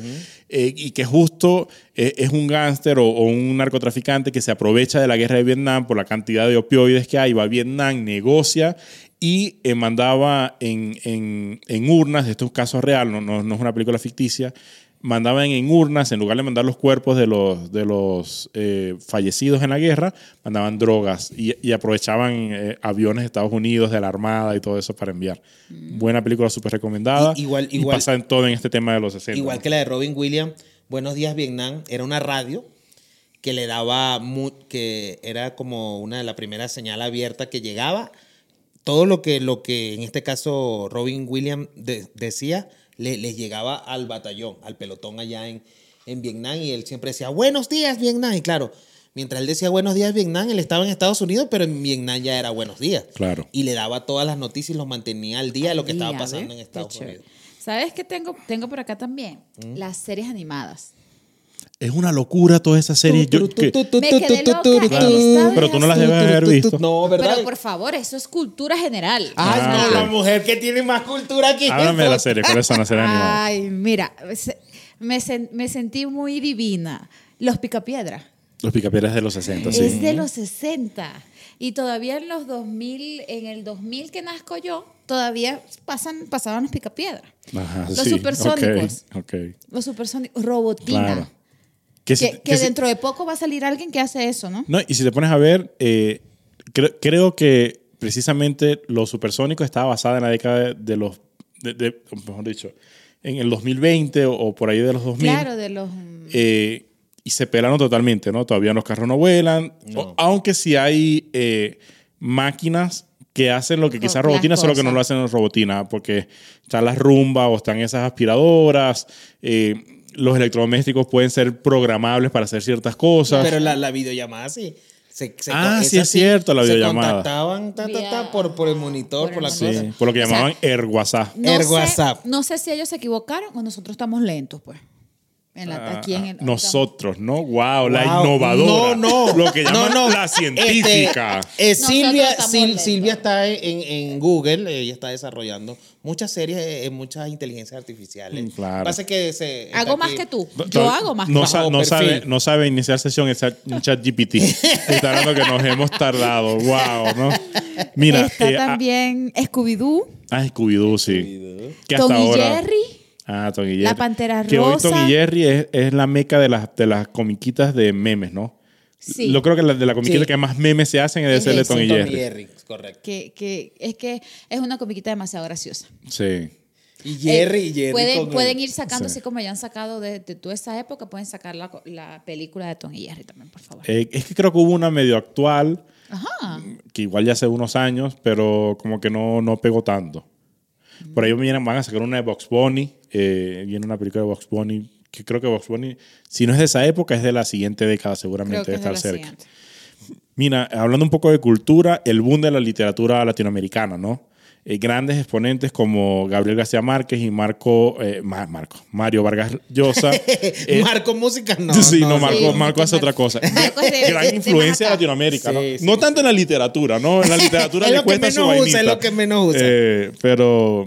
eh, y que justo eh, es un gángster o, o un narcotraficante que se aprovecha de la guerra de Vietnam por la cantidad de opioides que hay, va a Vietnam, negocia y eh, mandaba en, en- en urnas, esto es un caso real, no, no- no es una película ficticia, mandaban en urnas, en lugar de mandar los cuerpos de los, de los eh, fallecidos en la guerra, mandaban drogas y, y aprovechaban eh, aviones de Estados Unidos, de la Armada y todo eso para enviar. Buena película, súper recomendada. I- igual- y igual- pasa en todo en este tema de los 60. Igual ¿no? que la de Robin Williams, Buenos Días Vietnam, era una radio que le daba, que era como una de las primeras señal abierta que llegaba. Todo lo que, lo que en este caso Robin Williams de- decía, le, les llegaba al batallón, al pelotón allá en, en Vietnam y él siempre decía, buenos días Vietnam. Y claro, mientras él decía buenos días Vietnam, él estaba en Estados Unidos, pero en Vietnam ya era buenos días. Claro. Y le daba todas las noticias y los mantenía al día de lo que estaba pasando en Qué Estados chévere. Unidos. ¿Sabes qué tengo, tengo por acá también? ¿Mm? Las series animadas. Es una locura toda esa serie. Yo- que- Claro, pero tú no las debes haber visto. No, ¿verdad? Pero por favor, eso es cultura general. Ay, Ah, no, ok. la mujer que tiene más cultura aquí. Háblame de la serie, ¿cuáles son las series animadas? Ay, mira, se- me, sen- me sentí muy divina. Los Picapiedra. Los picapiedras de los 60, sí. Es de los 60. Y todavía en los 2000, en el 2000 que nazco yo, todavía pasan, pasaban los Picapiedra. Ajá, Los sí, supersónicos. ok, ok. Los supersónicos. Robotina. Claro. Que si- Que, que que si- dentro de poco va a salir alguien que hace eso, ¿no? No, y si te pones a ver, eh, cre- creo que precisamente Los Supersónicos estaba basada en la década de, de los, de- de- mejor dicho, en el 2020 o, o por ahí de los 2000. Claro, de los... eh, y se pelaron totalmente, ¿no? Todavía los carros no vuelan, No. o- aunque sí hay eh, máquinas que hacen lo que quizás robotina, solo que no lo hacen en robotina, porque están las rumbas o están esas aspiradoras, eh, los electrodomésticos pueden ser programables para hacer ciertas cosas. Pero la, la videollamada sí. Se, se- Ah, sí es cierto, la Se videollamada. contactaban ta, ta, ta, Vía- por, por el monitor, por por, la Sí, cosa. por lo que O sea, llamaban Air WhatsApp. No Air sé, WhatsApp. No sé si ellos se equivocaron o nosotros estamos lentos, pues. En la- aquí en el, Ah, Nosotros, ¿no? Wow, la innovadora. No, no. Lo que llaman No, no. la científica. Este, eh, Nosotros Silvia, Sil-. Silvia está en, en Google, ella está desarrollando muchas series eh, en muchas inteligencias artificiales. Mm, claro. Pasa que se Hago más aquí- que tú. No- Yo no- hago más no, que sa- bajo no sabe, no sabe iniciar sesión en chat, en chat GPT. Está hablando que nos hemos tardado. Wow, ¿no? Mira, Está eh, ah, también Scooby-Doo, ah, Scooby-Doo, sí. Que hasta Tom y ahora. Jerry. Ah, Tom y Jerry. La Pantera Que hoy Rosa. Tom y Jerry es, es la meca de las, de las comiquitas de memes, ¿no? Sí. Yo creo que la, de la comiquita Sí. que más memes se hacen es de ser de Tom y Tom Jerry. correcto. Que, que es que es una comiquita demasiado graciosa. Sí. Y Jerry, y Jerry Eh, Pueden, ir sacando, Sí. así como ya han sacado de, de toda esa época, pueden sacar la, la película de Tom y Jerry también, por favor. Eh, es que creo que hubo una medio actual, Ajá. que igual ya hace unos años, pero como que no, no pegó tanto. Por ahí vienen, van a sacar una de Box Bunny, eh, viene una película de Box Bunny, que creo que Box Bunny, si no es de esa época, es de la siguiente década, seguramente que de es estar cerca. siguiente. Mira, hablando un poco de cultura, el boom de la literatura latinoamericana, ¿no? Eh, grandes exponentes como Gabriel García Márquez y Marco, eh, Ma- Marco, Mario Vargas Llosa. eh, Marco Música, no. sí, no, Marco, sí, Marco hace Marco. otra cosa. Marco Gran influencia de. Latinoamérica, ¿no? Sí. No tanto en la literatura, ¿no? En la literatura Es le lo que cuesta su menos usa, es lo que menos usa. Eh, pero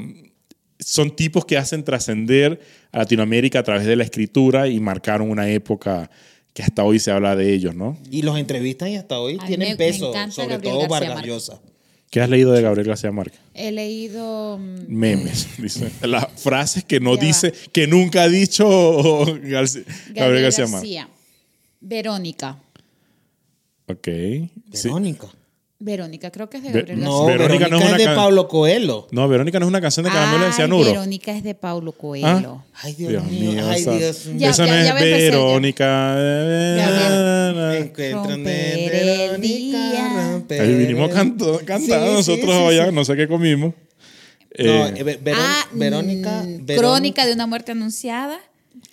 son tipos que hacen trascender a Latinoamérica a través de la escritura y marcaron una época que hasta hoy se habla de ellos, ¿no? Y los entrevistan y hasta hoy tienen me- peso, sobre Gabriel todo García Vargas. Llosa. ¿Qué has leído de Gabriel García Márquez? He leído. mm, Memes, dice. Las frases que no Ya va. dice, que nunca ha dicho Garci- Gabriel, García Márquez. Verónica. Ok. Sí. Verónica. Creo que es de Gabriel No. Verónica Verónica, no es es una de can- Pablo Coelho. No, Verónica no es una canción de Caramelo de Cianuro. Verónica es de Paulo Coelho. Ay, Dios, Dios mío. mío, Ay, Dios mío. Ya, esa ya, no ya es. Verónica. Me encuentran Romper de el Verónica, día. romper Ahí vinimos cantando Sí, sí, nosotros sí, allá, sí. no sé qué comimos. No, Eh, eh, Verón- ah, Verónica. mm, Verónica- Crónica de una muerte anunciada.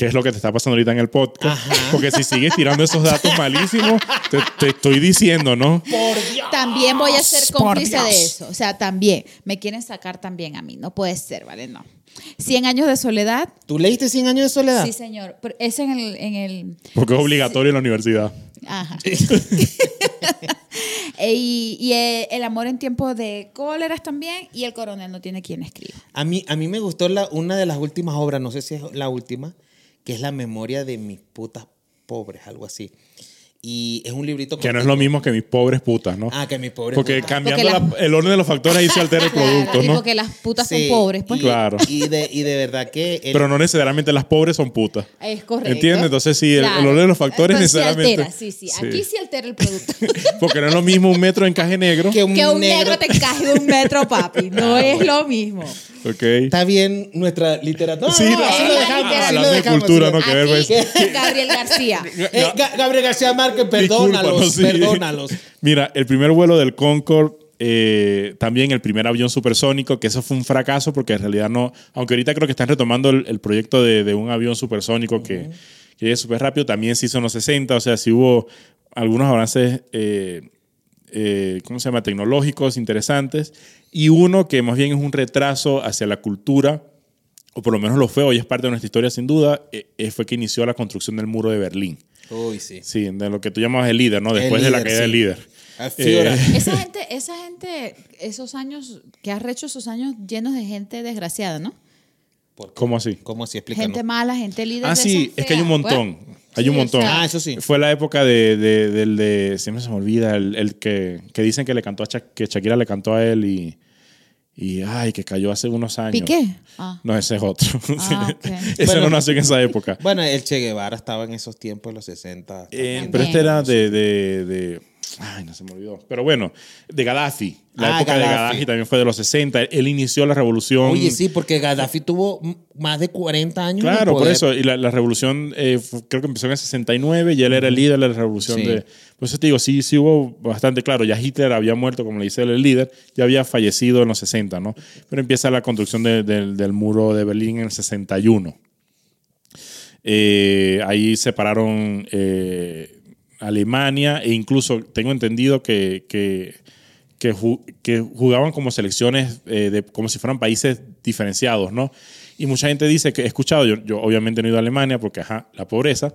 ¿Qué es lo que te está pasando ahorita en el podcast? Ajá. Porque si sigues tirando esos datos malísimos, te, te estoy diciendo, ¿no? También voy a ser por cómplice Dios. de eso. O sea, también. Me quieren sacar también a mí. No puede ser, ¿vale? No. 100 años de soledad. ¿Tú leíste 100 años de soledad? Sí, señor. Pero es en el, en el Porque es obligatorio en la universidad. Ajá. Y y, eh, el amor en tiempo de cóleras también. Y el coronel no tiene quien escriba. A mí, a mí me gustó la, una de las últimas obras, no sé si es la última, que es La memoria de mis putas pobres, algo así. Y es un librito Que no es lo mismo que mis pobres putas, ¿no? Ah, que mis pobres Porque putas. cambiando Porque la- el orden de los factores ahí se altera el producto, ¿no? porque las putas Sí, son pobres, pues. Y, Claro. y, de, y de verdad que... el- Pero no necesariamente las pobres son putas. Es correcto. ¿Entiendes? Entonces, sí, el- orden de los factores Entonces, necesariamente- altera, sí, sí, Sí. Aquí sí altera el producto. Porque no es lo mismo un metro de encaje negro. que un, que un negro, te encaje un metro, papi. No es lo mismo. Ok. Está bien nuestra literatura. Sí, no, no, así lo dejamos, Hablando de cultura, ¿no? Que ver, pues. Gabriel García. Eh, Ga- Gabriel García Márquez, perdónalos, Discúlpanos, sí. perdónalos. Mira, el primer vuelo del Concorde, eh, también el primer avión supersónico, que eso fue un fracaso porque en realidad no, aunque ahorita creo que están retomando el, el proyecto de, de un avión supersónico que, que llegue súper rápido, también se hizo en los 60, o sea, sí hubo algunos avances, eh, eh, ¿cómo se llama?, tecnológicos interesantes, y uno que más bien es un retraso hacia la cultura, o por lo menos lo fue, hoy es parte de nuestra historia sin duda, eh, eh, fue que inició la construcción del muro de Berlín. Uy, sí. Sí, de lo que tú llamabas el líder, ¿no? Después de la caída sí. del líder. Eh, Esa gente, esa gente, esos años, que has hecho esos años llenos de gente desgraciada, ¿no? ¿Cómo así? ¿Cómo así? Explícanos. Gente mala, gente líder. Ah, de sí, es que hay un montón. pues. Hay Sí, un o montón. sea, Ah, eso sí. Fue la época de, de- del de. Siempre se me olvida, el, el que, que dicen que le cantó a Sha- que Shakira le cantó a él y. Y ay, que cayó hace unos años. ¿Piqué? Ah. No, ese es otro. Ah, ese Bueno. no nació en esa época. Bueno, el Che Guevara estaba en esos tiempos, en los 60. Eh, pero este era de, de, de- Ay, no se me olvidó. Pero bueno, de Gaddafi. La Ah, época de Gaddafi. También fue de los 60. Él inició la revolución. Oye, sí, porque Gaddafi tuvo más de 40 años. Claro, por eso. Y la, la revolución eh, creo que empezó en el 69 y él era el líder de la revolución Sí. de... Por eso te digo, sí, sí hubo bastante claro. Ya Hitler había muerto, como le dice él, el líder, ya había fallecido en los 60, ¿no? Pero empieza la construcción de- del- del muro de Berlín en el 61. Eh, ahí separaron eh, Alemania e incluso tengo entendido que, que, que ju- que jugaban como selecciones, eh, de, como si fueran países diferenciados, ¿no? Y mucha gente dice que he escuchado, yo, yo obviamente no he ido a Alemania porque, ajá, la pobreza,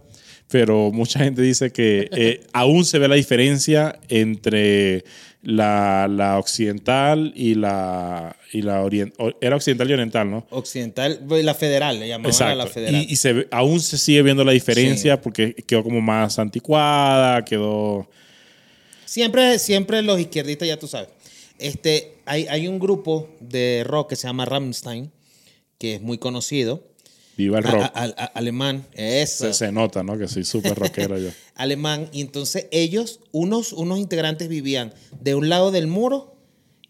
pero mucha gente dice que eh, aún se ve la diferencia entre la, la occidental y la, y la oriental. Era occidental y oriental, ¿no? Occidental, la federal, le llamaban a la Exacto. federal. Y, y se aún se sigue viendo la diferencia Sí. porque quedó como más anticuada, quedó... Siempre, siempre los izquierdistas, ya tú sabes. Este, hay, hay un grupo de rock que se llama Rammstein, que es muy conocido. Viva el rock. a- a- a- alemán, eso. se, se nota, ¿no? Que soy súper rockero yo. Alemán. Y entonces ellos, unos, unos integrantes vivían de un lado del muro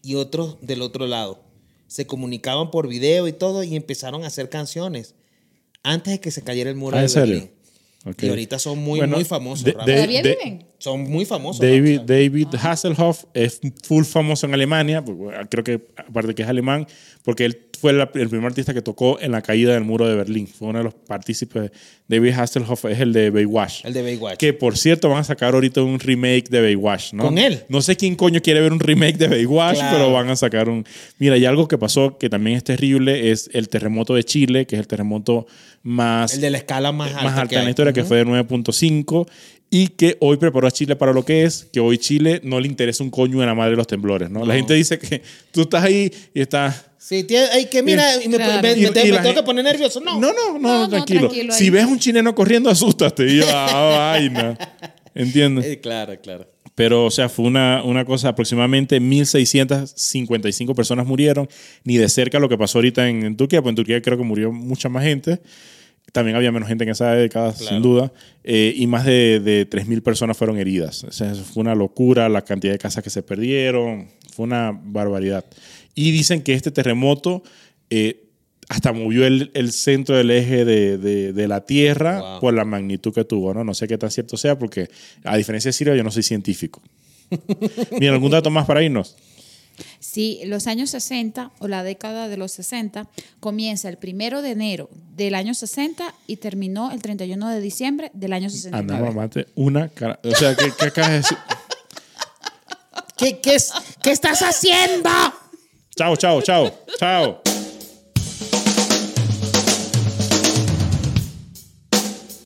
y otros del otro lado. se comunicaban por video y todo y empezaron a hacer canciones antes de que se cayera el muro Ah, de ¿en serio? Berlín. Ok. Y ahorita son muy, Bueno, muy famosos. de- ¿Todavía de- viven? son muy famosos. David. David Hasselhoff es full famoso en Alemania, porque, creo que aparte que es alemán, porque él fue el primer artista que tocó en la caída del muro de Berlín. Fue uno de los partícipes. David Hasselhoff es el de Baywatch. El de Baywatch. Que por cierto van a sacar ahorita un remake de Baywatch, ¿no? ¿Con él? No sé quién coño quiere ver un remake de Baywatch, Claro. pero van a sacar un... Mira, y algo que pasó que también es terrible es el terremoto de Chile, que es el terremoto más El de la escala más alta. más alta en la historia, que fue de 9.5, y que hoy preparó a Chile para lo que es, que hoy Chile no le interesa un coño de la madre de los temblores, ¿no? La gente dice que tú estás ahí y estás... Sí, tiene, ay, que mira, y me, Claro. me- me- Y- me y tengo la que poner nervioso. No, No, no, no, No, no, tranquilo. tranquilo ahí. Si ves un chileno corriendo, asústate. Y yo, ah, vaina. ¿Entiendes? Eh, claro, claro. Pero, o sea, fue una, una cosa, aproximadamente 1.655 personas murieron, ni de cerca lo que pasó ahorita en, en Turquía, pues en Turquía creo que murió mucha más gente. También había menos gente en esa década, sin duda. Eh, y más de, de 3.000 personas fueron heridas. O sea, eso fue una locura, la cantidad de casas que se perdieron, fue una barbaridad. Y dicen que este terremoto eh, hasta movió el, el centro del eje de, de- de la Tierra Wow. por la magnitud que tuvo. ¿no? no sé qué tan cierto sea, porque a diferencia de Siria, yo no soy científico. Mira, ¿algún dato más para irnos? Sí, los años 60 o la década de los 60 comienza el primero de enero del año 60 y terminó el 31 de diciembre del año 69. Anda, mamate, una cara. O sea, ¿qué, qué acabas de decir? ¿Qué, qué, es- ¿Qué estás haciendo? Chao, chao, chao, chao.